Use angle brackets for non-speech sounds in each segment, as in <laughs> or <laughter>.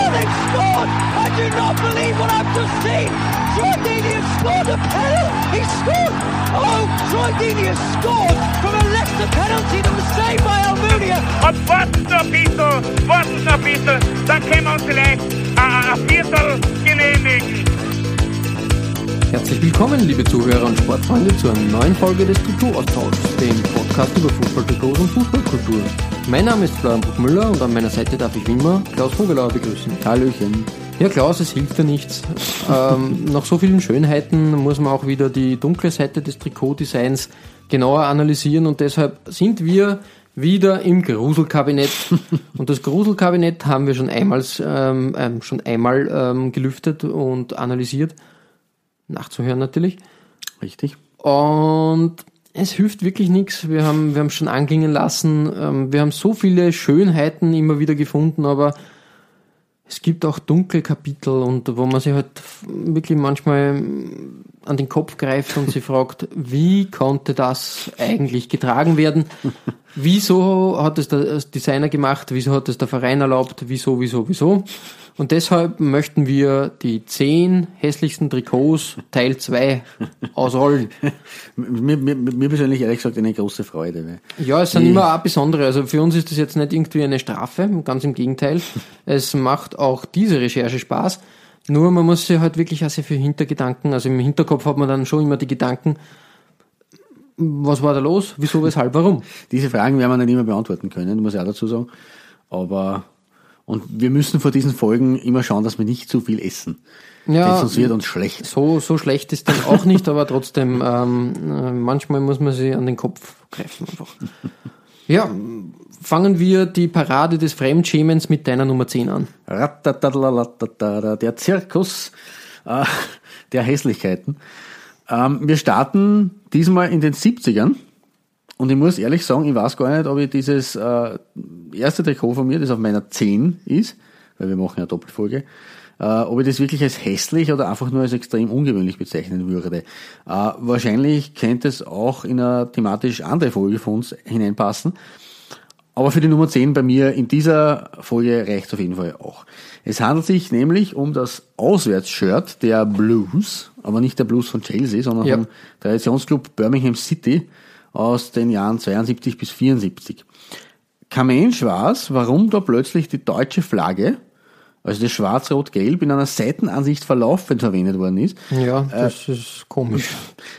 Oh, they've scored! I do not believe what I've just seen! Troy Deeney has scored a penalty! He scored! Oh, Troy Deeney has scored from a Leicester penalty that was saved by Almunia! Und warten noch ein bisschen, warten noch ein bisschen, dann können wir uns vielleicht ein, ein Viertel genehmigen. Herzlich willkommen, liebe Zuhörer und Sportfreunde, zu einer neuen Folge des Trikot-Austauschs, dem Podcast über Fußballtrikots und Fußballkultur. Mein Name ist Florian Bruckmüller und an meiner Seite darf ich wie immer Klaus Vogelauer begrüßen. Hallöchen. Ja, Klaus, es hilft ja nichts. <laughs> ähm, nach so vielen Schönheiten muss man auch wieder die dunkle Seite des Trikotdesigns genauer analysieren und deshalb sind wir wieder im Gruselkabinett. <laughs> Und das Gruselkabinett haben wir schon einmal, ähm, ähm, schon einmal ähm, gelüftet und analysiert nachzuhören natürlich. Richtig. Und es hilft wirklich nichts. Wir haben, wir haben schon anklingen lassen. ähm, Wir haben so viele Schönheiten immer wieder gefunden, aber es gibt auch dunkle Kapitel und wo man sich halt wirklich manchmal an den Kopf greift und sich fragt, wie konnte das eigentlich getragen werden? Wieso hat es der Designer gemacht? Wieso hat es der Verein erlaubt? Wieso, wieso, wieso? Und deshalb möchten wir die zehn hässlichsten Trikots Teil 2 ausrollen. <laughs> Mir, mir, mir persönlich ehrlich gesagt eine große Freude. Weil Ja, es sind Die- immer auch besondere. Also für uns ist das jetzt nicht irgendwie eine Strafe, ganz im Gegenteil. Es macht auch diese Recherche Spaß. Nur man muss sich halt wirklich auch sehr viel Hintergedanken, also im Hinterkopf hat man dann schon immer die Gedanken, was war da los, wieso, weshalb, warum. <laughs> Diese Fragen werden wir nicht immer beantworten können, muss ich auch dazu sagen. Aber und wir müssen vor diesen Folgen immer schauen, dass wir nicht zu viel essen. Ja, sonst wird uns schlecht. so, so schlecht ist dann auch nicht, aber trotzdem, ähm, äh, manchmal muss man sich an den Kopf greifen einfach. <laughs> Ja, fangen wir die Parade des Fremdschämens mit deiner Nummer 10 an. Der Zirkus äh, der Hässlichkeiten. Ähm, wir starten diesmal in den 70ern. Und ich muss ehrlich sagen, ich weiß gar nicht, ob ich dieses äh, erste Trikot von mir, das auf meiner 10 ist, weil wir machen ja Doppelfolge, äh, ob ich das wirklich als hässlich oder einfach nur als extrem ungewöhnlich bezeichnen würde. Äh, wahrscheinlich könnte es auch in eine thematisch andere Folge von uns hineinpassen. Aber für die Nummer 10 bei mir in dieser Folge reicht es auf jeden Fall auch. Es handelt sich nämlich um das Auswärtsshirt der Blues, aber nicht der Blues von Chelsea, sondern Ja. vom Traditionsclub Birmingham City aus den Jahren 72 bis 74. Kein Mensch weiß, warum da plötzlich die deutsche Flagge, also das Schwarz-Rot-Gelb, in einer Seitenansicht verlaufend verwendet worden ist. Ja, das ist komisch.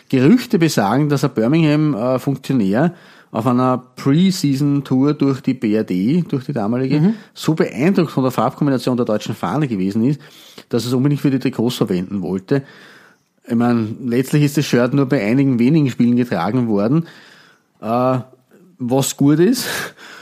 Gerüchte besagen, dass ein Birmingham-Funktionär auf einer Pre-Season-Tour durch die BRD, durch die damalige, so beeindruckt von der Farbkombination der deutschen Fahne gewesen ist, dass er es unbedingt für die Trikots verwenden wollte. Ich meine, letztlich ist das Shirt nur bei einigen wenigen Spielen getragen worden, äh, was gut ist. <laughs>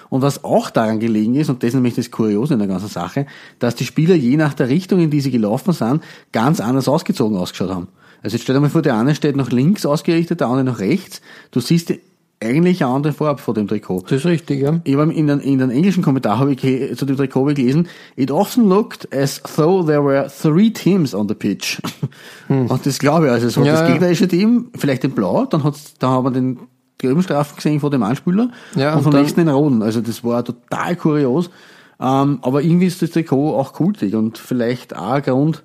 Und was auch daran gelegen ist, und das ist nämlich das Kuriose in der ganzen Sache, dass die Spieler je nach der Richtung, in die sie gelaufen sind, ganz anders ausgezogen ausgeschaut haben. Also jetzt stell dir mal vor, der eine steht nach links ausgerichtet, der andere nach rechts. Du siehst eigentlich eine andere Farbe vor dem Trikot. Das ist richtig, ja. Ich habe in den, in den englischen Kommentar habe ich ge- zu dem Trikot gelesen, it often looked as though there were three teams on the pitch. Und das glaube ich, also es hat Hm. Ja, das ja. gegnerische Team, vielleicht in Blau, dann hat's, da haben wir den gelben Streifen gesehen vor dem Anspieler Ja, und und vom nächsten den roten. Also das war total kurios. Ähm, aber irgendwie ist das Trikot auch kultig und vielleicht auch ein Grund,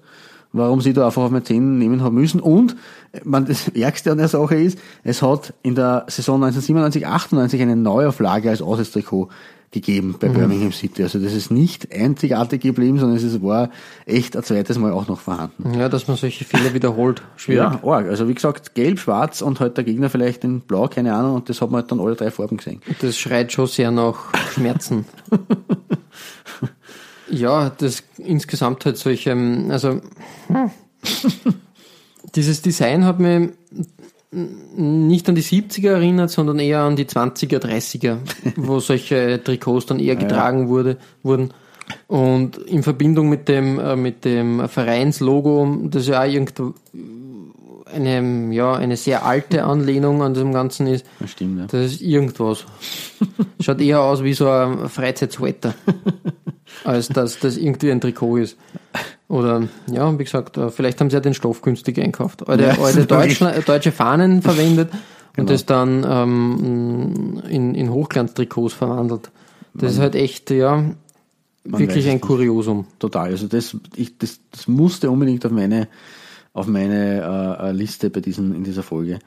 warum sie da einfach auf meine 10 nehmen haben müssen. Und äh, man, das Ärgste an der Sache ist, es hat in der Saison 1997, 98 eine Neuauflage als Auswärtstrikot gegeben bei Birmingham City. Also das ist nicht einzigartig geblieben, sondern es ist- war echt ein zweites Mal auch noch vorhanden. Ja, dass man solche Fehler wiederholt. Schwierig. Ja, arg. Also wie gesagt, gelb, schwarz und halt der Gegner vielleicht in blau, keine Ahnung. Und das hat man halt dann alle drei Farben gesehen. Das schreit schon sehr nach Schmerzen. <laughs> ja, das insgesamt halt solche, ähm, also hm. <laughs> dieses Design hat mir nicht an die 70er erinnert, sondern eher an die 20er, 30er, <laughs> wo solche Trikots dann eher getragen wurde, wurden. Und in Verbindung mit dem, äh, mit dem Vereinslogo, das ja auch irgendwo eine, ja, eine sehr alte Anlehnung an dem Ganzen ist. Das stimmt, ja. Das ist irgendwas. Schaut eher aus wie so ein Freizeitswetter, <laughs> als dass das irgendwie ein Trikot ist. Oder, ja, wie gesagt, äh, vielleicht haben sie ja den Stoff günstig einkauft. Alte, Ja, alte <laughs> deutsche Fahnen verwendet und Genau. das dann ähm, in, in Hochglanztrikots verwandelt. Das ist halt echt, ja, wirklich ein. Kuriosum. Total. Also das, ich, das, das musste unbedingt auf meine, auf meine äh, äh, Liste bei diesen, in dieser Folge.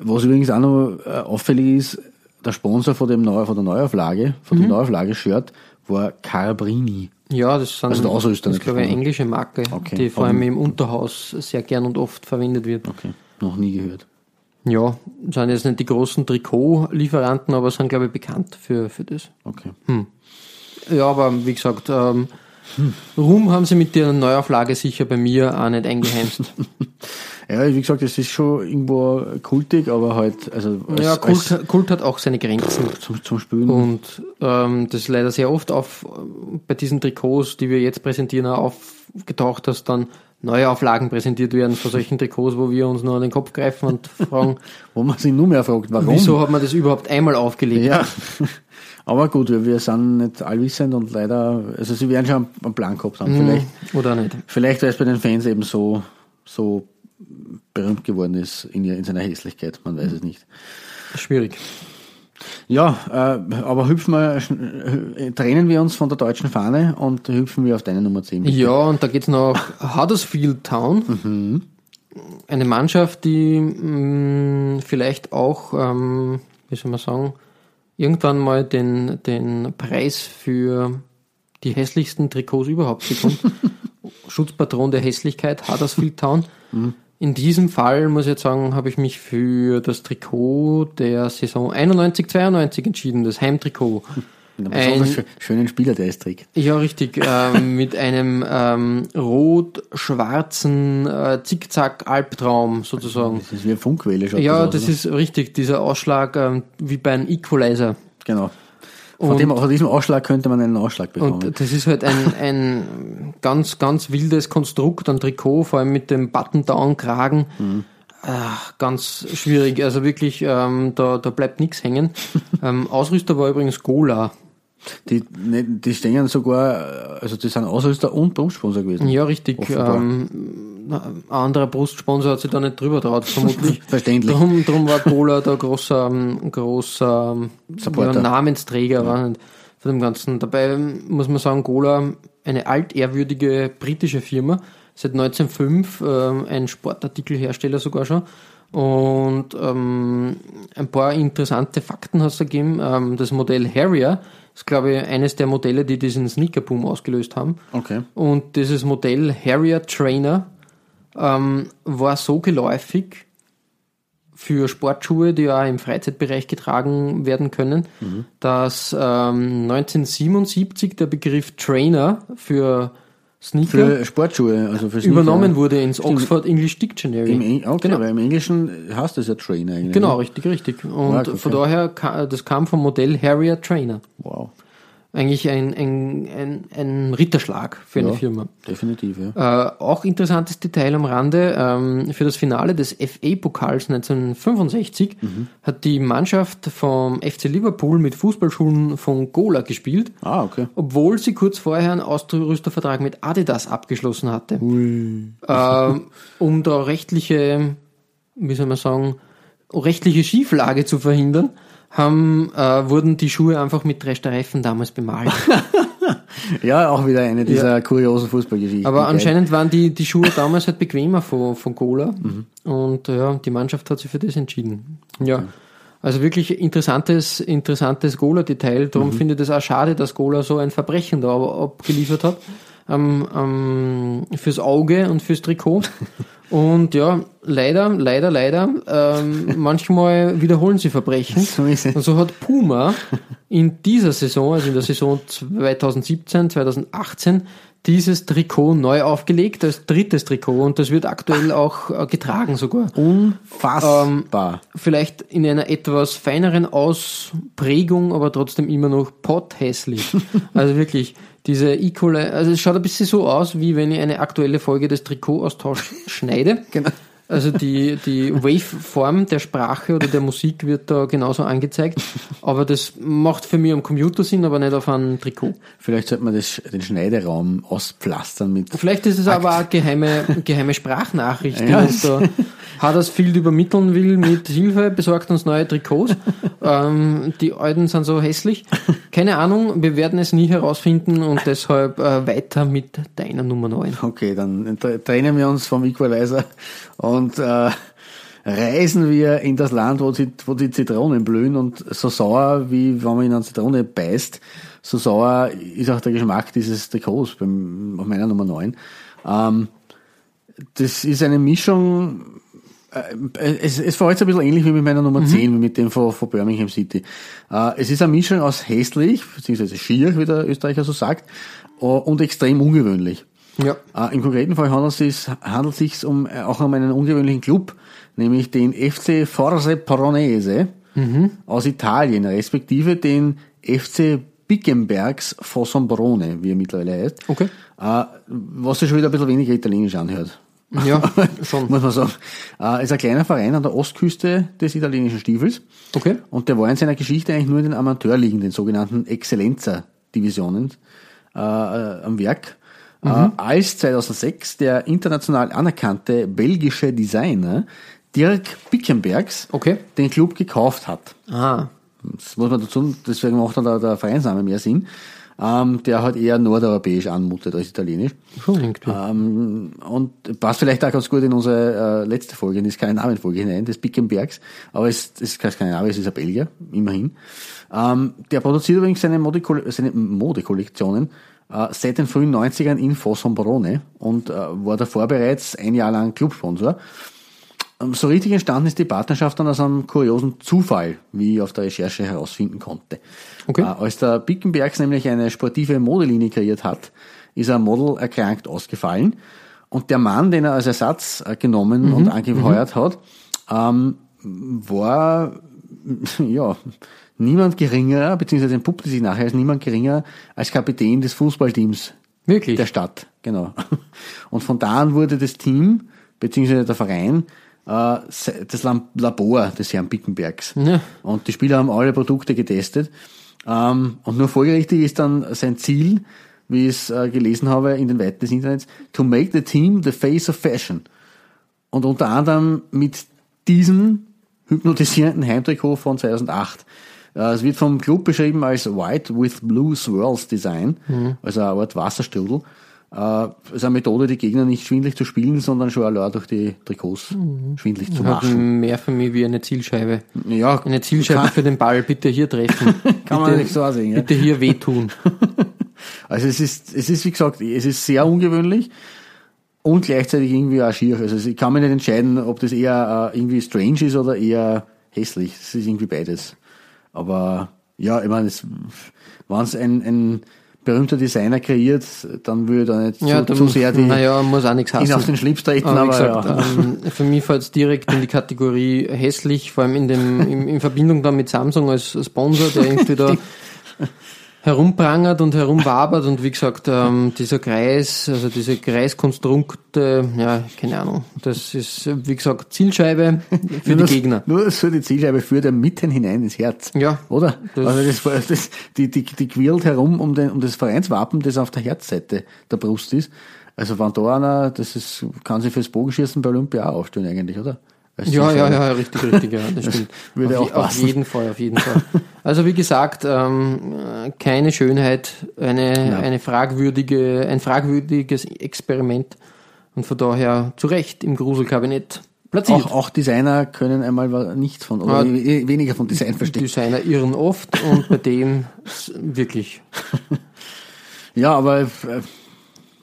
Was übrigens auch noch äh, auffällig ist, der Sponsor von, dem Neu, von der Neuauflage, von Mhm. dem Neuauflage-Shirt war Carabrini. Ja, das sind, Also der Ausrüster das ist, glaube ich, eine englische Marke, Okay. die vor allem im Unterhaus sehr gern und oft verwendet wird. Okay, noch nie gehört. Ja, sind jetzt nicht die großen Trikotlieferanten, aber sind, glaube ich, bekannt für, für das. Okay. Ja, aber wie gesagt, ähm, Ruhm haben sie mit der Neuauflage sicher bei mir auch nicht eingeheimst. <laughs> Ja, wie gesagt, es ist schon irgendwo kultig, aber halt, also als, ja, als Kult, Kult hat auch seine Grenzen. zum, zum Spülen. Und ähm, das ist leider sehr oft auf bei diesen Trikots, die wir jetzt präsentieren, auch aufgetaucht, dass dann neue Auflagen präsentiert werden von solchen Trikots, wo wir uns nur an den Kopf greifen und fragen, <laughs> wo man sich nur mehr fragt, warum? wieso hat man das überhaupt einmal aufgelegt? Ja, <laughs> aber gut, wir, wir sind nicht allwissend und leider, also sie werden schon einen Plan gehabt haben. Vielleicht, Oder nicht? vielleicht weil es bei den Fans eben so, so berühmt geworden ist in, in seiner Hässlichkeit, man weiß es nicht. Schwierig. Ja, äh, aber hüpfen wir, äh, trennen wir uns von der deutschen Fahne und hüpfen wir auf deine Nummer 10. bitte. Ja, und da geht's nach Huddersfield Town. Eine Mannschaft, die mh, vielleicht auch, ähm, wie soll man sagen, irgendwann mal den, den Preis für die hässlichsten Trikots überhaupt bekommt. <laughs> Schutzpatron der Hässlichkeit, Huddersfield Town. In diesem Fall, muss ich jetzt sagen, habe ich mich für das Trikot der Saison 91-92 entschieden, das Heimtrikot. <laughs> Einen besonders Ein- schö- schönen Spieler, der es trägt. Ja, richtig. <laughs> Ähm, mit einem ähm, rot-schwarzen äh, Zickzack-Albtraum sozusagen. Das ist wie eine Funkwelle. schaut Ja, aus, das oder? ist richtig. Dieser Ausschlag ähm, wie bei einem Equalizer. Genau. Von, Und- dem, von diesem Ausschlag könnte man einen Ausschlag bekommen. Und das ist halt ein, <laughs> ein ganz, ganz wildes Konstrukt, ein Trikot, vor allem mit dem Button-Down-Kragen. Ach, ganz schwierig. Also wirklich, ähm, da, da bleibt nichts hängen. <laughs> ähm, Ausrüster war übrigens Gola. Die, ne, die stehen sogar, also die sind Ausrüster und Brustsponsor gewesen. Ja, richtig. Ähm, ein anderer Brustsponsor hat sich da nicht drüber traut, <laughs> vermutlich. Verständlich. Drum, drum war Cola der großer, ähm, großer ähm. Ja, Namensträger war nicht von dem Ganzen. Dabei ähm, muss man sagen, Cola, eine altehrwürdige britische Firma, seit 1905 ähm, ein Sportartikelhersteller sogar schon. Und ähm, ein paar interessante Fakten hast du gegeben. Ähm, das Modell Harrier ist, glaube ich, eines der Modelle, die diesen Sneakerboom ausgelöst haben. Okay. Und dieses Modell Harrier Trainer ähm, war so geläufig für Sportschuhe, die auch im Freizeitbereich getragen werden können, dass ähm, 1977 der Begriff Trainer für Sneaker Für Sportschuhe, also für Sneaker. übernommen wurde ins Stimmt. Oxford English Dictionary. Im, okay, Genau. weil im Englischen heißt das ja Trainer eigentlich. Genau, ne? richtig, richtig. Und okay. von daher, das kam vom Modell Harrier Trainer. Wow. Eigentlich ein, ein, ein, ein Ritterschlag für eine Ja, Firma. Definitiv, ja. Äh, auch interessantes Detail am Rande, ähm, für das Finale des FA-Pokals 1965 hat die Mannschaft vom FC Liverpool mit Fußballschuhen von Gola gespielt, Ah, okay. obwohl sie kurz vorher einen Ausrüstervertrag mit Adidas abgeschlossen hatte. Ähm, um da rechtliche, wie soll man sagen, rechtliche Schieflage zu verhindern, haben, äh, wurden die Schuhe einfach mit drei Streifen damals bemalt. <laughs> Ja, auch wieder eine dieser kuriosen Fußballgeschichten. Aber Geil. anscheinend waren die, die Schuhe <laughs> damals halt bequemer von, von Cola. Und ja, die Mannschaft hat sich für das entschieden. Ja. Also wirklich interessantes, interessantes Gola-Detail. Darum finde ich das auch schade, dass Gola so ein Verbrechen da abgeliefert hat. Ähm, ähm, fürs Auge und fürs Trikot. <laughs> Und ja, leider, leider, leider, ähm, <laughs> manchmal wiederholen sie Verbrechen. So ist es. Und so hat Puma in dieser Saison, also in der Saison 2017, 2018, dieses Trikot neu aufgelegt als drittes Trikot und das wird aktuell auch äh, getragen sogar. Unfassbar. Vielleicht in einer etwas feineren Ausprägung, aber trotzdem immer noch potthässlich. <laughs> also wirklich, diese Equal, also es schaut ein bisschen so aus, wie wenn ich eine aktuelle Folge des Trikotaustauschs <laughs> schneide. Genau. Also die, die Waveform der Sprache oder der Musik wird da genauso angezeigt. Aber das macht für mich am Computer Sinn, aber nicht auf einem Trikot. Vielleicht sollte man das, den Schneideraum auspflastern mit. Vielleicht ist es aber auch geheime, geheime Sprachnachricht, die Ja, uns da Huddersfield übermitteln will mit Hilfe, besorgt uns neue Trikots. ähm, die alten sind so hässlich. Keine Ahnung, wir werden es nie herausfinden und deshalb äh, weiter mit deiner Nummer 9. Okay, dann tre- trennen wir uns vom Equalizer und äh, reisen wir in das Land, wo die, wo die Zitronen blühen und so sauer, wie wenn man in eine Zitrone beißt, so sauer ist auch der Geschmack dieses Trikots beim, auf meiner Nummer 9. Ähm, das ist eine Mischung, äh, es, es verhält sich ein bisschen ähnlich wie mit meiner Nummer 10, wie mit dem von, von Birmingham City. Äh, es ist eine Mischung aus hässlich, beziehungsweise schier, wie der Österreicher so sagt, äh, und extrem ungewöhnlich. Ja. Äh, Im konkreten Fall handelt es sich, handelt sich um, äh, auch um einen ungewöhnlichen Club, nämlich den FC Forze Paronese aus Italien, respektive den FC Bickenbergs Fossombrone, wie er mittlerweile heißt. Okay. Äh, was sich schon wieder ein bisschen weniger italienisch anhört. Ja, <laughs> schon. Muss man sagen. Äh, ist ein kleiner Verein an der Ostküste des italienischen Stiefels. Okay. Und der war in seiner Geschichte eigentlich nur in den Amateurligen, den sogenannten Excellenza-Divisionen, äh, äh, am Werk. Äh, als 2006 der international anerkannte belgische Designer Dirk Bickenbergs Okay. den Club gekauft hat. Ah, Das muss man dazu, deswegen macht dann der, der Vereinsname mehr Sinn. Ähm, der halt eher nordeuropäisch anmutet als italienisch. schon. Ähm, und passt vielleicht auch ganz gut in unsere äh, letzte Folge, in die Skandinavien-Folge hinein, des Bickenbergs. Aber es, es ist kein Skandinavier, es ist ein Belgier, immerhin. Ähm, der produziert übrigens seine, Modekole seine Modekollektionen seit den frühen 90ern in Fossombrone und äh, war davor bereits ein Jahr lang Clubsponsor. Ähm, So richtig entstanden ist die Partnerschaft dann aus einem kuriosen Zufall, wie ich auf der Recherche herausfinden konnte. Okay. Äh, als der Bickenbergs nämlich eine sportive Modelinie kreiert hat, ist ein Model erkrankt ausgefallen. Und der Mann, den er als Ersatz äh, genommen und angeheuert hat, ähm, war <laughs> ja niemand geringer, beziehungsweise entpuppte sich nachher als niemand geringer als Kapitän des Fußballteams Wirklich? der Stadt, genau. Und von da an wurde das Team, beziehungsweise der Verein, äh, das Labor des Herrn Bickenbergs. Ja. Und die Spieler haben alle Produkte getestet. Ähm, und nur folgerichtig ist dann sein Ziel, wie ich es äh, gelesen habe in den Weiten des Internets, to make the team the face of fashion. Und unter anderem mit diesem hypnotisierenden Heimtrikot von 2008. Äh, Es wird vom Club beschrieben als White with Blue Swirls Design, also eine Art Wasserstrudel. Äh, Es ist eine Methode, die Gegner nicht schwindlig zu spielen, sondern schon allein durch die Trikots schwindlig zu Hat machen. mehr für mich wie eine Zielscheibe. Ja, Eine Zielscheibe für den Ball. Bitte hier treffen. <laughs> kann man bitte, nicht so sehen. Ja. Bitte hier wehtun. <laughs> Also es ist, es ist wie gesagt, es ist sehr ungewöhnlich und gleichzeitig irgendwie auch schier. Also ich kann mir nicht entscheiden, ob das eher äh, irgendwie strange ist oder eher hässlich. Es ist irgendwie beides. Aber ja, ich meine, wenn es ein, ein berühmter Designer kreiert, dann würde ich da nicht Ja, zu, zu sehr die, <laughs> naja, muss auch nichts ihn auf den Schlips treten. Aber Aber, gesagt, ja. ähm, für mich fällt es direkt in die Kategorie hässlich, vor allem in, dem, in, in Verbindung dann mit Samsung als Sponsor, der irgendwie da <laughs> herumprangert und herumwabert und wie gesagt, ähm, dieser Kreis, also diese Kreiskonstrukte, ja, keine Ahnung, das ist, wie gesagt, Zielscheibe für die nur, Gegner. Nur so die Zielscheibe führt er mitten hinein ins Herz. Ja, Oder? das- also das, war- das, die, die, die quirlt herum um, den, um das Vereinswappen, das auf der Herzseite der Brust ist. Also wenn da einer, das ist, kann sich fürs Bogenschießen bei Olympia auch aufstellen eigentlich, oder? Als Ja, ja, ja, richtig, richtig, ja, das <laughs> stimmt. würde auf, auch je- auf passen. jeden Fall, auf jeden Fall. Also wie gesagt, ähm, äh, keine Schönheit, eine, eine fragwürdige, ein fragwürdiges Experiment und von daher zu Recht im Gruselkabinett platziert. Auch, auch Designer können einmal nichts von, oder Ah, we- weniger von Design verstehen. Designer irren oft und bei dem wirklich. <laughs> Ja, aber äh,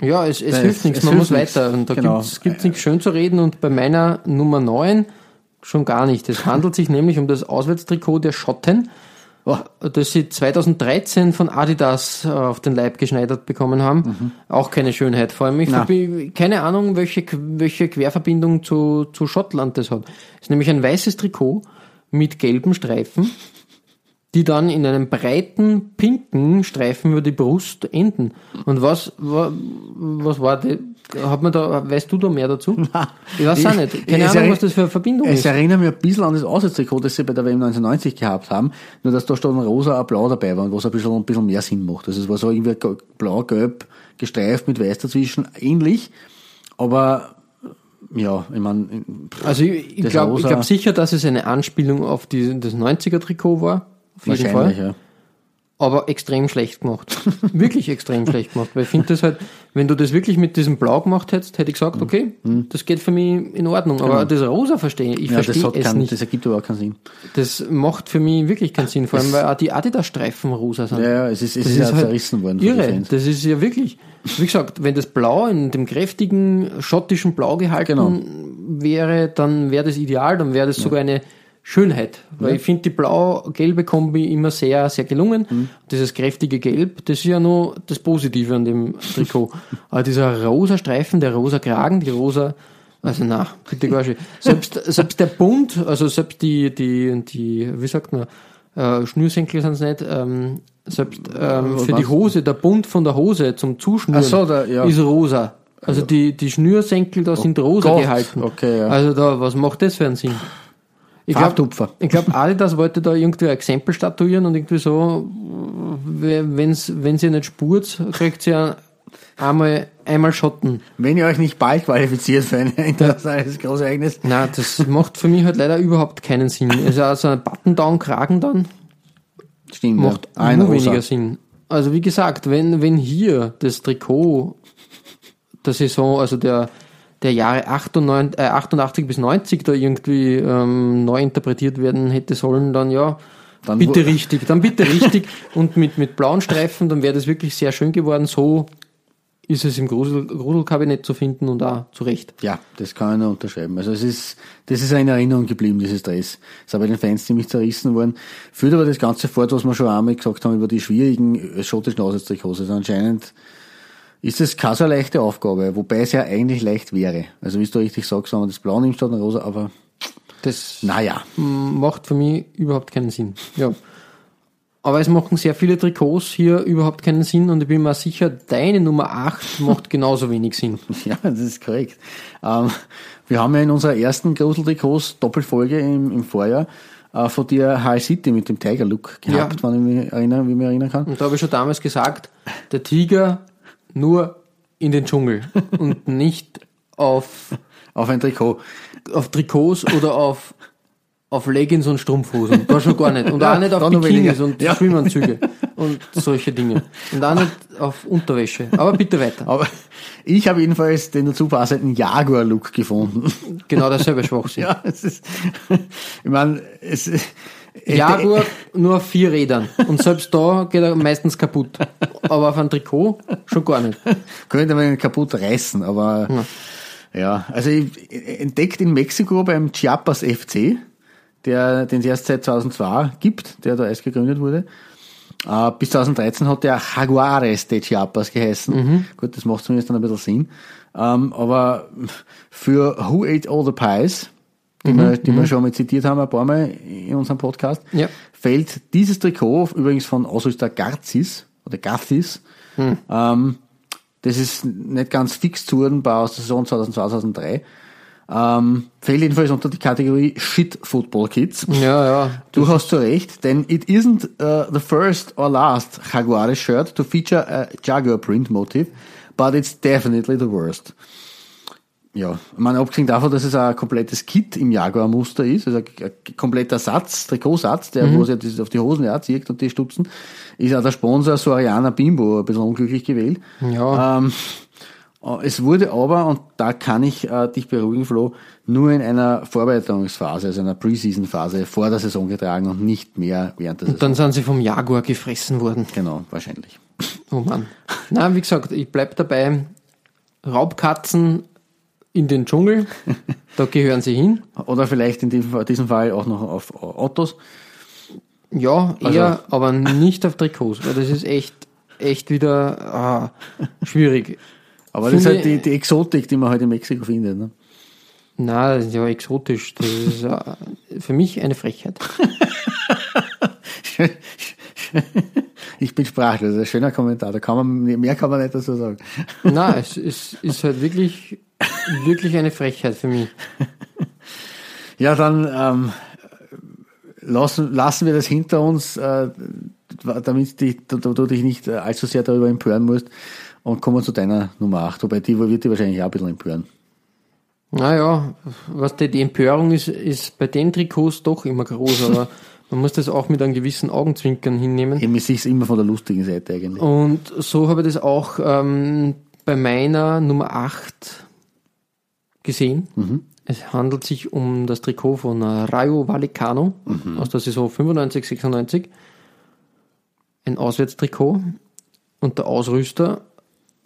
Ja, es, es Es- hilft nichts, es man muss hilft nichts. weiter. Und da Genau. gibt's gibt's nichts schön zu reden und bei meiner Nummer 9 schon gar nicht. Es handelt sich nämlich um das Auswärtstrikot der Schotten, oh, das sie 2013 von Adidas äh, auf den Leib geschneidert bekommen haben. Auch keine Schönheit. Vor allem, ich verbi- keine Ahnung, welche, welche Querverbindung zu, zu Schottland das hat. Es ist nämlich ein weißes Trikot mit gelben Streifen, die dann in einem breiten pinken Streifen über die Brust enden. Und was, wa- was war das? Hat man da, weißt du da mehr dazu? <laughs> Ich weiß auch nicht. Keine Es Ahnung, was das für eine Verbindung Es ist. erinnert mich ein bisschen an das Auswärtstrikot, das sie bei der WM 1990 gehabt haben, nur dass da ein rosa blau dabei war, was ein bisschen, ein bisschen mehr Sinn macht. Also es war so irgendwie ge- blau-gelb gestreift mit weiß dazwischen, ähnlich, aber ja, ich meine, Also ich, ich glaube glaub sicher, dass es eine Anspielung auf die, das 90er-Trikot war. Auf jeden Fall. ja. Aber extrem schlecht gemacht. <laughs> wirklich extrem schlecht gemacht. Weil ich finde das halt, wenn du das wirklich mit diesem Blau gemacht hättest, hätte ich gesagt, okay, das geht für mich in Ordnung. Aber das Rosa verstehe ich. Ich Mhm. Ja, das, verstehe es keinen, nicht. das ergibt überhaupt keinen Sinn. Das macht für mich wirklich keinen Sinn, vor allem weil auch die Adidas-Streifen rosa sind. Ja, ja, es ist, es Das ist, ja halt zerrissen worden Irre. Das ist ja wirklich, wie gesagt, wenn das Blau in dem kräftigen schottischen Blau gehalten Genau. wäre, dann wäre das ideal, dann wäre das sogar eine Schönheit. Weil ich finde die blau-gelbe Kombi immer sehr, sehr gelungen. Mhm. Dieses kräftige Gelb, das ist ja nur das Positive an dem Trikot. <laughs> Aber dieser rosa Streifen, der rosa Kragen, die rosa, also na, bitte gar nicht. Selbst, <laughs> selbst der Bund, also selbst die, die, die, wie sagt man, äh, Schnürsenkel sind es nicht, ähm, selbst ähm, für die was? Hose, der Bund von der Hose zum Zuschnüren so, der- ja. ist rosa. Also die, die Schnürsenkel da sind rosa Gott, gehalten. okay, ja. Also da, was macht das für einen Sinn? Ich glaube, glaub, Adidas wollte da irgendwie ein Exempel statuieren und irgendwie so, wenn wenn sie nicht spurt, kriegt sie einmal, einmal Schotten. Wenn ihr euch nicht bald qualifiziert für ein <laughs> internationales Großereignis, Na, das macht für mich halt leider überhaupt keinen Sinn. Also, also ein Button-Down-Kragen dann stimmt, macht ja. ein nur rosa. weniger Sinn. Also wie gesagt, wenn, wenn hier das Trikot der Saison, also der, der Jahre 88, äh, 88 bis 90 da irgendwie ähm, neu interpretiert werden hätte sollen, dann ja, Dann bitte richtig, dann bitte <laughs> richtig und mit, mit blauen Streifen, dann wäre das wirklich sehr schön geworden. So ist es im Grusel, Gruselkabinett zu finden und auch zu Recht. Ja, das kann ich nur unterschreiben. Also es ist, das ist eine Erinnerung geblieben, dieses Dress. Ist aber bei den Fans ziemlich zerrissen worden. Führt aber das Ganze fort, was wir schon einmal gesagt haben über die schwierigen schottischen Auswärtstrikots. Also anscheinend ist es keine so leichte Aufgabe, wobei es ja eigentlich leicht wäre. Also wie du richtig sagst, wenn man das Blau nimmt statt ein Rosa, aber Das naja. macht für mich überhaupt keinen Sinn. Ja. Aber es machen sehr viele Trikots hier überhaupt keinen Sinn und ich bin mir sicher, deine Nummer 8 macht genauso wenig Sinn. <laughs> Ja, das ist korrekt. Ähm, wir haben ja in unserer ersten Gruseltrikots Doppelfolge im, im Vorjahr äh, von dir High City mit dem Tiger-Look gehabt, Ja. wenn ich mich erinnere, wie ich mich erinnern kann. Und da habe ich schon damals gesagt, der Tiger nur in den Dschungel <laughs> und nicht auf, Auf ein Trikot. auf Trikots oder auf, auf Leggings und Strumpfhosen. Da schon gar nicht. Und Ja, auch nicht auf Bikinis und Ja. Schwimmanzüge <laughs> und solche Dinge. Und auch nicht auf Unterwäsche. Aber bitte weiter. Aber ich habe jedenfalls den dazu passenden Jaguar-Look gefunden. Genau dasselbe Schwachsinn. <laughs> ja, es ist, ich meine, es Jaguar nur auf vier Rädern. Und selbst da geht er meistens kaputt. Aber auf ein Trikot schon gar nicht. könnte man ihn kaputt reißen, aber ja, also ich, entdeckt in Mexiko beim Chiapas FC, der den es erst seit 2002 gibt, der da erst gegründet wurde. Äh, bis 2013 hat der Jaguares de Chiapas geheißen. Gut, das macht zumindest dann ein bisschen Sinn. Ähm, aber für Who Ate All the Pies, die, wir, die wir schon mal zitiert haben ein paar Mal in unserem Podcast, Ja. fällt dieses Trikot, übrigens von Ausrüster Garzis oder Gathis, ähm, das ist nicht ganz fix zu worden, bei aus der Saison 2002, 2003, ähm, fällt jedenfalls unter die Kategorie Shit Football Kids. Ja, ja. Du hast zu Recht, denn it isn't uh, the first or last Jaguares shirt to feature a Jaguar print motive, but it's definitely the worst. Ja, meine, abgesehen davon, dass es ein komplettes Kit im Jaguar-Muster ist, also ein, ein kompletter Satz, Trikotsatz, der, wo sich das auf die Hosen ja zieht und die Stutzen, ist auch der Sponsor Soriana Bimbo ein bisschen unglücklich gewählt. Ja. Ähm, es wurde aber, und da kann ich äh, dich beruhigen, Flo, nur in einer Vorbereitungsphase, also einer Preseason-Phase vor der Saison getragen und nicht mehr während der Saison. Dann sind sie vom Jaguar gefressen worden. Genau, wahrscheinlich. Oh Mann. Na, wie gesagt, ich bleib dabei. Raubkatzen in den Dschungel, da gehören sie hin. Oder vielleicht in diesem, Fall auch noch auf Autos. Ja, Also- eher, aber nicht auf Trikots, weil das ist echt, echt wieder ah, schwierig. Aber das ist Finde- halt die, die Exotik, die man halt in Mexiko findet. Ne? Na, das ist ja exotisch. Das ist äh, für mich eine Frechheit. Ich bin sprachlos, das ist ein schöner Kommentar, da kann man, mehr kann man nicht dazu sagen. Na, es, es ist halt wirklich, wirklich eine Frechheit für mich. <laughs> Ja, dann ähm, lassen, lassen wir das hinter uns, äh, damit du, du dich nicht äh, allzu sehr darüber empören musst und kommen zu deiner Nummer 8, wobei die wird dich wahrscheinlich auch ein bisschen empören. Naja, was die, die Empörung ist, ist bei den Trikots doch immer groß, aber <laughs> man muss das auch mit einem gewissen Augenzwinkern hinnehmen. Eben, ich sehe es immer von der lustigen Seite eigentlich. Und so habe ich das auch ähm, bei meiner Nummer 8 gesehen. Es handelt sich um das Trikot von äh, Rayo Vallecano aus der Saison 95, 96. Ein Auswärtstrikot und der Ausrüster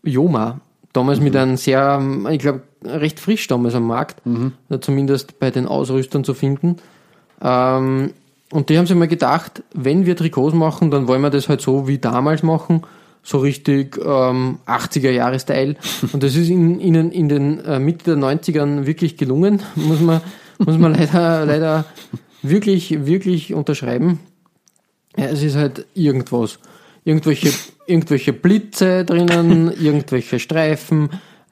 Joma. Damals mit einem sehr, ich glaube, recht frisch damals am Markt, äh, zumindest bei den Ausrüstern zu finden. Ähm, und die haben sich mal gedacht, wenn wir Trikots machen, dann wollen wir das halt so wie damals machen, so richtig ähm, 80er Jahre Style. Und das ist in, ihnen in den äh, Mitte der 90ern wirklich gelungen, <laughs> muss man, muss man leider, leider wirklich, wirklich unterschreiben. Ja, es ist halt irgendwas. Irgendwelche, irgendwelche Blitze drinnen, irgendwelche Streifen,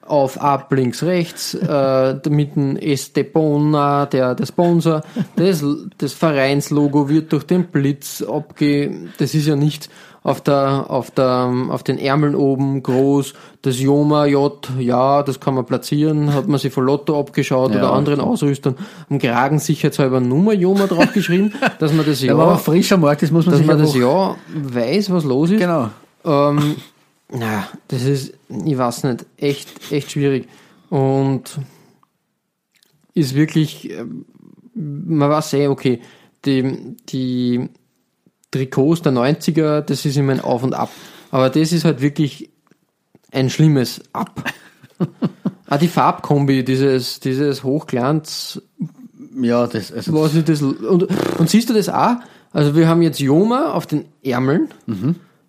auf ab, links, rechts, äh, mit dem Estepona, der, der Sponsor. Das, das Vereinslogo wird durch den Blitz abge, das ist ja nicht auf der, auf der, auf den Ärmeln oben groß. Das Joma J, ja, das kann man platzieren, hat man sich von Lotto abgeschaut Ja, oder anderen Ausrüstern am Kragen sicherheitshalber Nummer Joma draufgeschrieben, <laughs> dass man das Ja, aber auf frischer Markt ist, muss man dass sich man das ja weiß, was los ist. Genau. Ähm, na, das ist, ich weiß nicht, echt, echt schwierig. Und ist wirklich, ähm, man weiß eh, okay, die, die Trikots der 90er, das ist immer ein Auf und Ab. Aber das ist halt wirklich ein schlimmes Ab. <laughs> ah, die Farbkombi, dieses, dieses Hochglanz, Ja, das, also, was ist das? Und, und siehst du das auch? Also wir haben jetzt Joma auf den Ärmeln.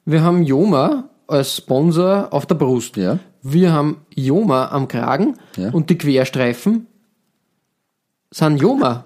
Wir haben Joma als Sponsor auf der Brust. Ja. Wir haben Joma am Kragen Ja. und die Querstreifen sind Joma.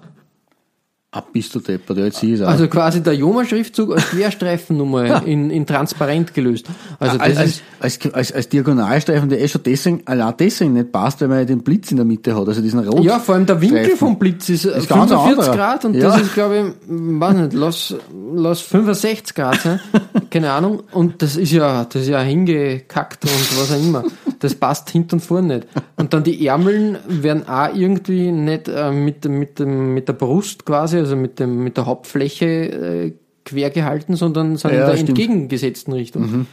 Ab bist du deppert, ja, jetzt sehe ich auch. Also quasi der Joma-Schriftzug als <laughs> Querstreifennummer in, in transparent gelöst. Also das als, ist, als, als, als Diagonalstreifen, der eh schon deswegen, allein deswegen nicht passt, weil man ja den Blitz in der Mitte hat, also diesen Rot. ja, vor allem der Winkel vom Blitz ist, Ist ganz 45 anderer. Grad und das ist, glaube ich, weiß nicht, lass, lass 65 Grad sein. <laughs> Keine Ahnung. Und das ist ja, das ist ja hingekackt und was auch immer. Das passt hinten und vorne nicht. Und dann die Ärmeln werden auch irgendwie nicht äh, mit, mit, dem, mit der Brust quasi, also mit, dem, mit der Hauptfläche äh, quer gehalten, sondern sind Ja, in der stimmt. Mhm. entgegengesetzten Richtung.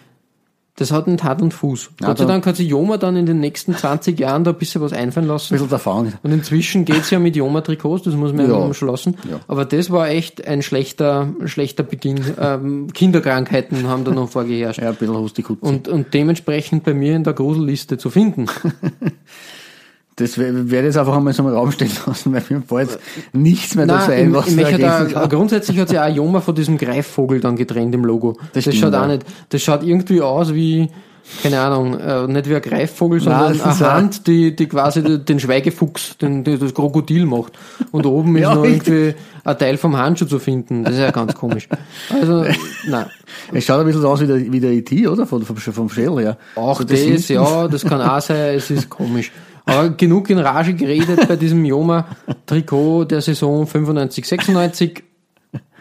Das hat nicht Hand und Fuß. Ja, Gott sei da- Dank hat sich Joma dann in den nächsten 20 Jahren da ein bisschen was einfallen ein lassen. bisschen davon. Und inzwischen geht's ja mit Joma-Trikots, das muss man ja ja schlossen. Ja. Aber das war echt ein schlechter, schlechter Beginn. Ähm, Kinderkrankheiten haben da noch vorgeherrscht. Ja, ein bisschen Hustikutzi. Und, und dementsprechend bei mir in der Gruselliste zu finden. <laughs> Das werde ich jetzt einfach einmal so im Raum stehen lassen, weil mir fällt nichts mehr dazu Nein, ein, was ergänzen da, kann. grundsätzlich hat sich auch Joma von diesem Greifvogel dann getrennt im Logo. Das, stimmt, schaut auch nicht, das schaut irgendwie aus wie, keine Ahnung, äh, nicht wie ein Greifvogel, sondern das ist eine Hand, die, die quasi den- Schweigefuchs, den, den, das Krokodil macht. Und oben ist Ja, noch richtig. irgendwie ein Teil vom Handschuh zu finden. Das ist ja ganz komisch. Also, nein. Es schaut ein bisschen aus wie der, wie der IT, oder? Vom, vom, vom Shell her. Auch So das, hinten. ja, das kann auch sein, es ist komisch. Aber genug in Rage geredet bei diesem Joma-Trikot der Saison 95, 96.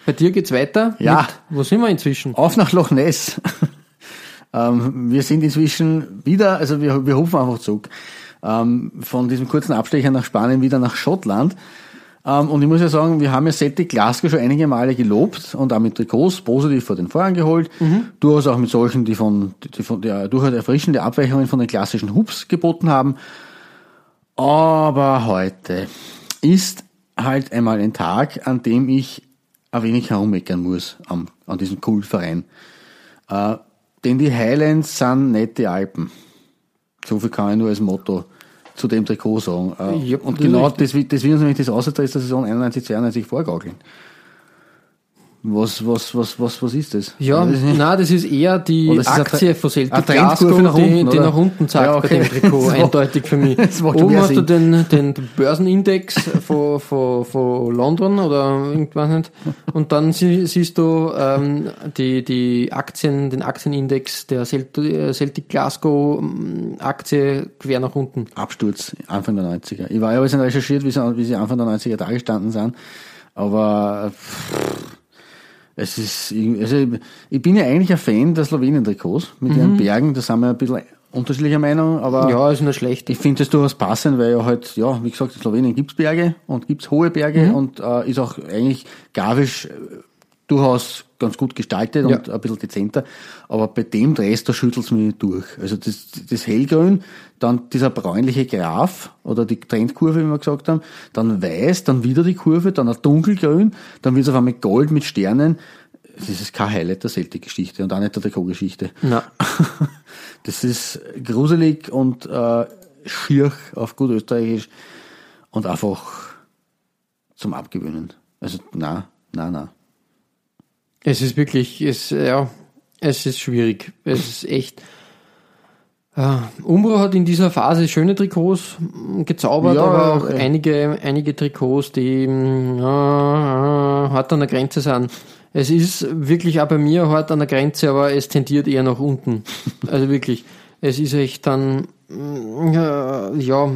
Bei dir geht's weiter. Ja. Mit, wo sind wir inzwischen? Auf nach Loch Ness. ähm, wir sind inzwischen wieder, also wir, wir rufen einfach zurück. Ähm, von diesem kurzen Abstecher nach Spanien wieder nach Schottland. Ähm, und ich muss ja sagen, wir haben ja Celtic Glasgow schon einige Male gelobt und auch mit Trikots positiv vor den Vorhang geholt. Durchaus auch mit solchen, die von, die von der durchaus erfrischende Abweichungen von den klassischen Hubs geboten haben. Aber heute ist halt einmal ein Tag, an dem ich ein wenig herummeckern muss am, an diesem Kultverein. Äh, denn die Highlands sind die Alpen. So viel kann ich nur als Motto zu dem Trikot sagen. Äh, Ja, und genau das, das will uns nämlich das Außertritt der Saison 91, 92 vorgaukeln. Was, was, was, was, was ist das? Ja, nicht- nein, das ist eher die ist Aktie von Celtic Glasgow, nach die, unten, die oder? nach unten zeigt Ja, okay. bei dem <laughs> Trikot, eindeutig für mich. <laughs> Oben hast du den, den Börsenindex von, von, von London oder irgendwas nicht. Und dann sie, siehst du ähm, die, die Aktien, den Aktienindex der äh, Celtic Glasgow ähm, Aktie quer nach unten. Absturz Anfang der 90er. Ich war ja ein bisschen recherchiert, wie sie, wie sie Anfang der 90er da gestanden sind. Aber pff, es ist, also ich bin ja eigentlich ein Fan der Slowenien-Trikots mit ihren Bergen. Da sind wir ein bisschen unterschiedlicher Meinung, aber Ja, ist nicht schlecht. ich finde das durchaus passend, weil ja halt, ja, wie gesagt, in Slowenien gibt's Berge und gibt's hohe Berge und äh, ist auch eigentlich grafisch äh, durchaus ganz gut gestaltet und ein bisschen dezenter. Aber bei dem Dress, da schüttelt's mich durch. Also das, das Hellgrün, dann dieser bräunliche Graf oder die Trendkurve, wie wir gesagt haben, dann weiß, dann wieder die Kurve, dann ein dunkelgrün, dann wird's auf einmal gold mit Sternen. Das ist kein Highlight der Celtic-Geschichte und auch nicht der Trikot-Geschichte. <laughs> Das ist gruselig und äh, schier auf gut österreichisch und einfach zum Abgewöhnen. Also na, na, na. Es ist wirklich, es, ja, es ist schwierig. Es ist echt. Umbro hat in dieser Phase schöne Trikots mm, gezaubert, Ja, aber auch okay. einige, einige Trikots, die mm, ja, hart an der Grenze sind. Es ist wirklich auch bei mir hart an der Grenze, aber es tendiert eher nach unten. <laughs> Also wirklich. Es ist echt dann, ja, ja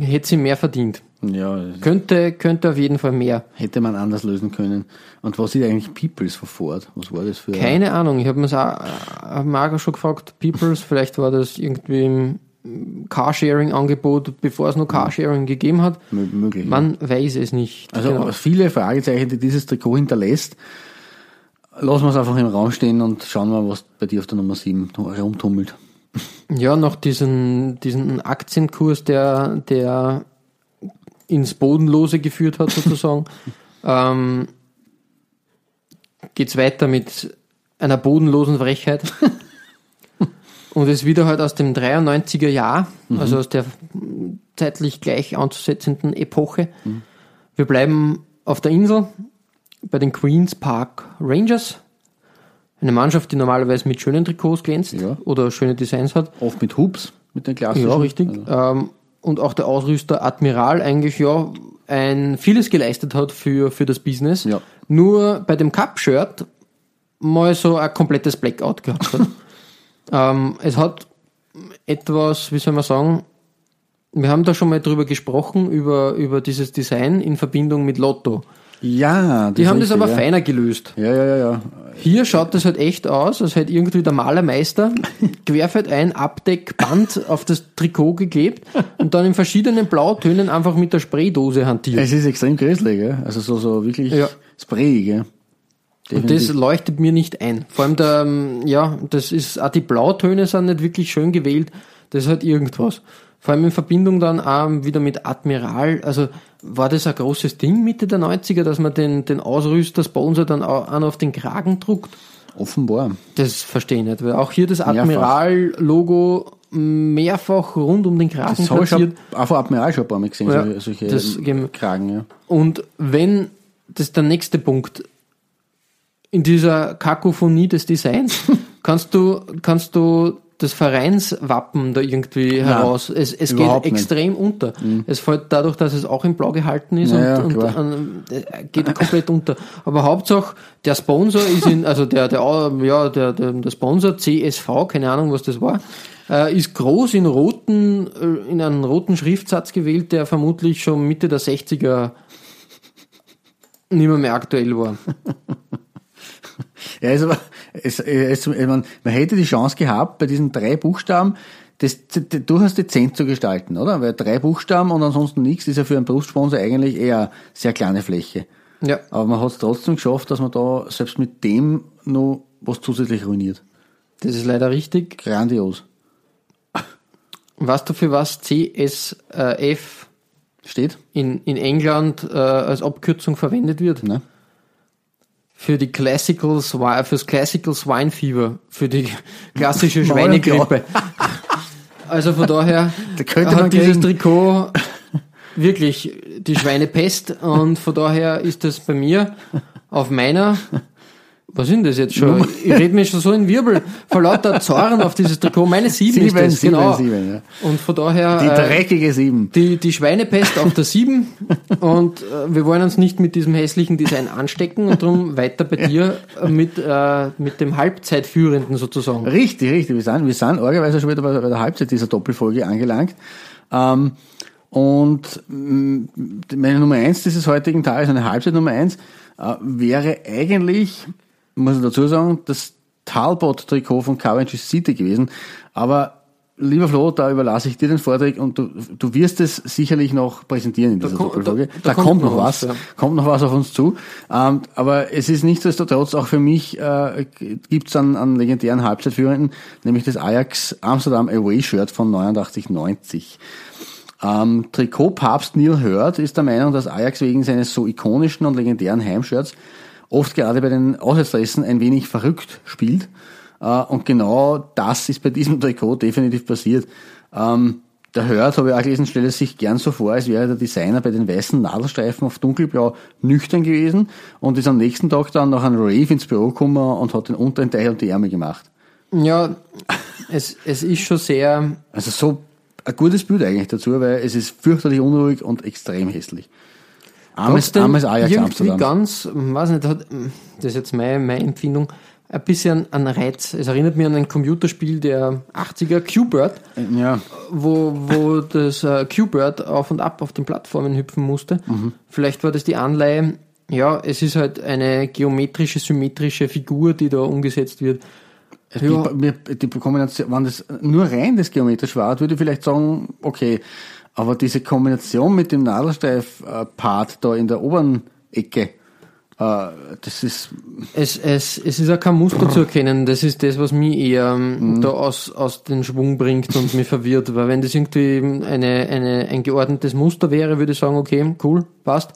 hätte sie mehr verdient. Ja, Könnte, könnte auf jeden Fall mehr. hätte man anders lösen können. Und was ist eigentlich Peoples von Ford? Was war das für Keine Ahnung, ich habe mir auch, auch schon gefragt, Peoples, <laughs> vielleicht war das irgendwie im Carsharing-Angebot, bevor es noch Carsharing gegeben hat. mö- möglich? Man weiß es nicht. also genau. viele Fragezeichen, die dieses Trikot hinterlässt. Lassen wir es einfach im Raum stehen und schauen wir, was bei dir auf der Nummer 7 herumtummelt. Ja, noch diesen, diesen Aktienkurs, der, der ins Bodenlose geführt hat, sozusagen, <laughs> ähm, geht's weiter mit einer bodenlosen Frechheit. Und es wieder halt aus dem 93er Jahr, also aus der zeitlich gleich anzusetzenden Epoche. Wir bleiben auf der Insel bei den Queens Park Rangers. Eine Mannschaft, die normalerweise mit schönen Trikots glänzt Ja. oder schöne Designs hat. Oft mit Hoops, mit den klassischen. Ja, richtig. Also, Ähm, und auch der Ausrüster Admiral eigentlich ja ein vieles geleistet hat für, für das Business. Ja. Nur bei dem Cup-Shirt mal so ein komplettes Blackout gehabt hat. <laughs> ähm, es hat etwas, wie soll man sagen, wir haben da schon mal drüber gesprochen, über, über dieses Design in Verbindung mit Lotto. Ja, Die haben das aber ja. feiner gelöst. Ja, ja, ja, ja. Hier schaut das halt echt aus, als hätte irgendwie der Malermeister <laughs> querfeld ein Abdeckband auf das Trikot geklebt und dann in verschiedenen Blautönen einfach mit der Spraydose hantiert. Es ist extrem gruselig, gell? Also so, so wirklich Ja. sprayig, gell? Und das leuchtet mir nicht ein. Vor allem der, ähm, ja, das ist, auch die Blautöne sind nicht wirklich schön gewählt. Das ist halt irgendwas. Vor allem in Verbindung dann auch wieder mit Admiral. Also war das ein großes Ding Mitte der 90er, dass man den, den Ausrüster, Sponsor dann auch auf den Kragen druckt? Offenbar. Das verstehe ich nicht, weil auch hier das. Admiral-Logo mehrfach rund um den Kragen Das habe ich platziert. auch von Admiral schon ein paar Mal gesehen, Ja, solche, das Kragen, ja. Und wenn, das ist der nächste Punkt, in dieser Kakophonie des Designs, <laughs> kannst du, kannst du das Vereinswappen da irgendwie heraus. Es, es geht nicht. Mhm. extrem unter. Es fällt dadurch, dass es auch in Blau gehalten ist Ja, ja, und, und an, äh, geht komplett unter. Aber Hauptsache, der Sponsor ist in, also der, der, ja, der, der, der Sponsor CSV, keine Ahnung, was das war, äh, ist groß in roten, äh, in einen roten Schriftsatz gewählt, der vermutlich schon Mitte der 60er nicht mehr, mehr aktuell war. <laughs> Ja, also, es, es, ich mein, man hätte die Chance gehabt, bei diesen drei Buchstaben das, das durchaus dezent zu gestalten, oder? Weil drei Buchstaben und ansonsten nichts ist ja für einen Brustsponsor eigentlich eher eine sehr kleine Fläche. Ja. Aber man hat es trotzdem geschafft, dass man da selbst mit dem noch was zusätzlich ruiniert. Das ist leider richtig. Grandios. Weißt du, für was CSF Steht? in, in England äh, als Abkürzung verwendet wird? Ne? Für die Classical Swine, fürs Classical Swine Fever, für die <laughs> klassische Schweinegrippe. <laughs> Also von daher <laughs> Da hat dieses kriegen. Trikot wirklich die Schweinepest und von daher ist das bei mir auf meiner Was ist denn das jetzt schon? Ich rede mir schon so in Wirbel vor lauter Zorn auf dieses Trikot. Meine sieben, ist das, sieben, genau. sieben, ja. Und von daher... Die äh, dreckige sieben. die, die Schweinepest auf der 7 <laughs> und äh, wir wollen uns nicht mit diesem hässlichen Design anstecken und darum weiter bei dir äh, mit, äh, mit dem Halbzeitführenden sozusagen. Richtig, richtig. Wir sind, wir sind orgerweise schon wieder bei, bei der Halbzeit dieser Doppelfolge angelangt. Ähm, und mh, meine Nummer eins dieses heutigen Tages, eine Halbzeit Nummer eins, äh, wäre eigentlich, muss ich dazu sagen, das Talbot-Trikot von Cavendish City gewesen. Aber lieber Flo, da überlasse ich dir den Vortrag und du, du wirst es sicherlich noch präsentieren in dieser ko- Doppelfolge. da- Da, da kommt, noch was, ja. kommt noch was auf uns zu. Ähm, aber es ist nichtsdestotrotz auch für mich, äh, gibt's einen, einen legendären Halbzeitführenden, nämlich das Ajax Amsterdam Away Shirt von 89-90. Ähm, Trikotpapst Neil Hurd ist der Meinung, dass Ajax wegen seines so ikonischen und legendären Heimshirts oft gerade bei den Auswärtsdressen ein wenig verrückt spielt. Äh, und genau das ist bei diesem Trikot definitiv passiert. Ähm, der Hurd, habe ich auch gelesen, stellt es sich gern so vor, als wäre der Designer bei den weißen Nadelstreifen auf dunkelblau nüchtern gewesen und ist am nächsten Tag dann nach einem Rave ins Büro gekommen und hat den unteren Teil und die Ärmel gemacht. Ja, es, es ist schon sehr, Also so ein gutes Bild eigentlich dazu, weil es ist fürchterlich unruhig und extrem hässlich. Armes, armes Ajax irgendwie Amsterdam. ganz, weiß nicht, hat, das ist jetzt meine, meine Empfindung, ein bisschen an Reiz. Es erinnert mich an ein Computerspiel der 80er, Q-Bird, Ja, wo, wo das äh, Q-Bird auf und ab auf den Plattformen hüpfen musste. Mhm. Vielleicht war das die Anleihe. Ja, es ist halt eine geometrische, symmetrische Figur, die da umgesetzt wird. es Ja. mir, die Kombination, wenn das nur rein das geometrisch war, würde ich vielleicht sagen, okay, aber diese Kombination mit dem Nadelsteif-Part da in der oberen Ecke, äh, das ist, Es, es, es ist auch kein Muster zu erkennen. Das ist das, was mich eher ähm, Mhm. da aus, aus den Schwung bringt und mich verwirrt. Weil wenn das irgendwie eine, eine, ein geordnetes Muster wäre, würde ich sagen, okay, cool, passt.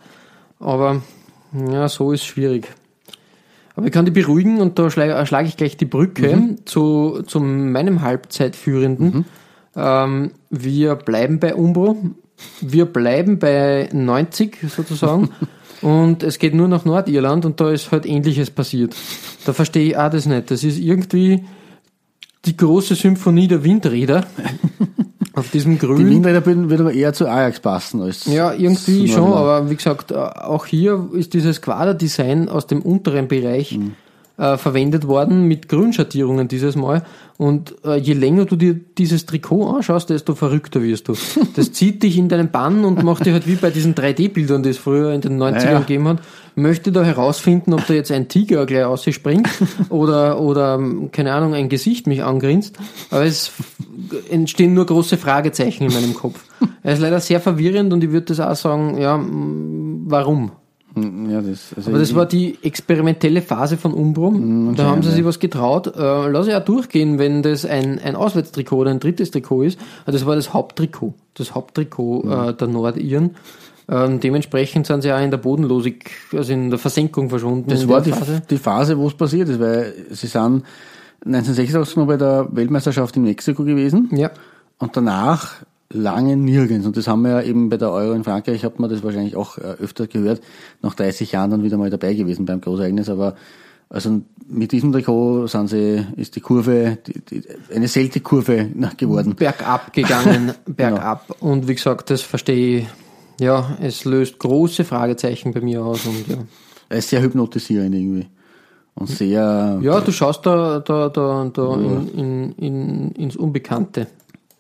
Aber ja, so ist schwierig. Aber ich kann die beruhigen und da schlage, schlage ich gleich die Brücke Mhm. zu, zu meinem Halbzeitführenden. Ähm, wir bleiben bei Umbro. Wir bleiben bei 90 sozusagen. <laughs> und es geht nur nach Nordirland und da ist halt Ähnliches passiert. Da verstehe ich auch das nicht. Das ist irgendwie die große Symphonie der Windräder <laughs> auf diesem die Grün. Windräder würden, aber eher zu Ajax passen als Ja, irgendwie schon, aber wie gesagt, auch hier ist dieses Quaderdesign aus dem unteren Bereich Mhm. Äh, verwendet worden mit Grünschattierungen dieses Mal. Und äh, je länger du dir dieses Trikot anschaust, desto verrückter wirst du. Das zieht dich in deinen Bann und macht dich halt wie bei diesen 3D-Bildern, die es früher in den 90ern Ja, ja. gegeben hat. Möchte da herausfinden, ob da jetzt ein Tiger gleich ausspringt oder, oder, keine Ahnung, ein Gesicht mich angrinst. Aber es entstehen nur große Fragezeichen in meinem Kopf. Er ist leider sehr verwirrend und ich würde das auch sagen, ja, warum? Ja, das, also Aber das war die experimentelle Phase von Umbro. da haben sie sich was getraut. Äh, lass auch durchgehen, wenn das ein, ein Auswärtstrikot oder ein drittes Trikot ist. Also das war das Haupttrikot. Das Haupttrikot äh, der Nordiren. Ähm, dementsprechend sind sie auch in der Bodenlosig, also in der Versenkung verschwunden. Das war die Phase. Phase, die Phase wo es passiert ist, weil sie sind 1986 noch bei der Weltmeisterschaft in Mexiko gewesen Ja. und danach lange nirgends. Und das haben wir ja eben bei der Euro in Frankreich, hat man das wahrscheinlich auch äh, öfter gehört, nach 30 Jahren dann wieder mal dabei gewesen beim Großereignis. Aber also mit diesem Trikot sind sie, ist die Kurve, die, die, eine seltene Kurve nach geworden. bergab gegangen, <laughs> bergab. Und wie gesagt, das verstehe ich. Ja, es löst große Fragezeichen bei mir aus und ja. Er ist sehr hypnotisierend irgendwie. Und sehr, Ja, du schaust da, da, da, da in, in, in, ins Unbekannte.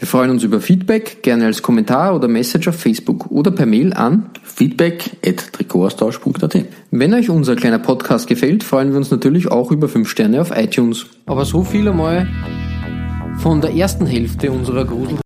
Wir freuen uns über Feedback, gerne als Kommentar oder Message auf Facebook oder per Mail an. feedback at Trikotaustausch.at Wenn euch unser kleiner Podcast gefällt, freuen wir uns natürlich auch über 5 Sterne auf iTunes. Aber so viel einmal von der ersten Hälfte unserer Grusel.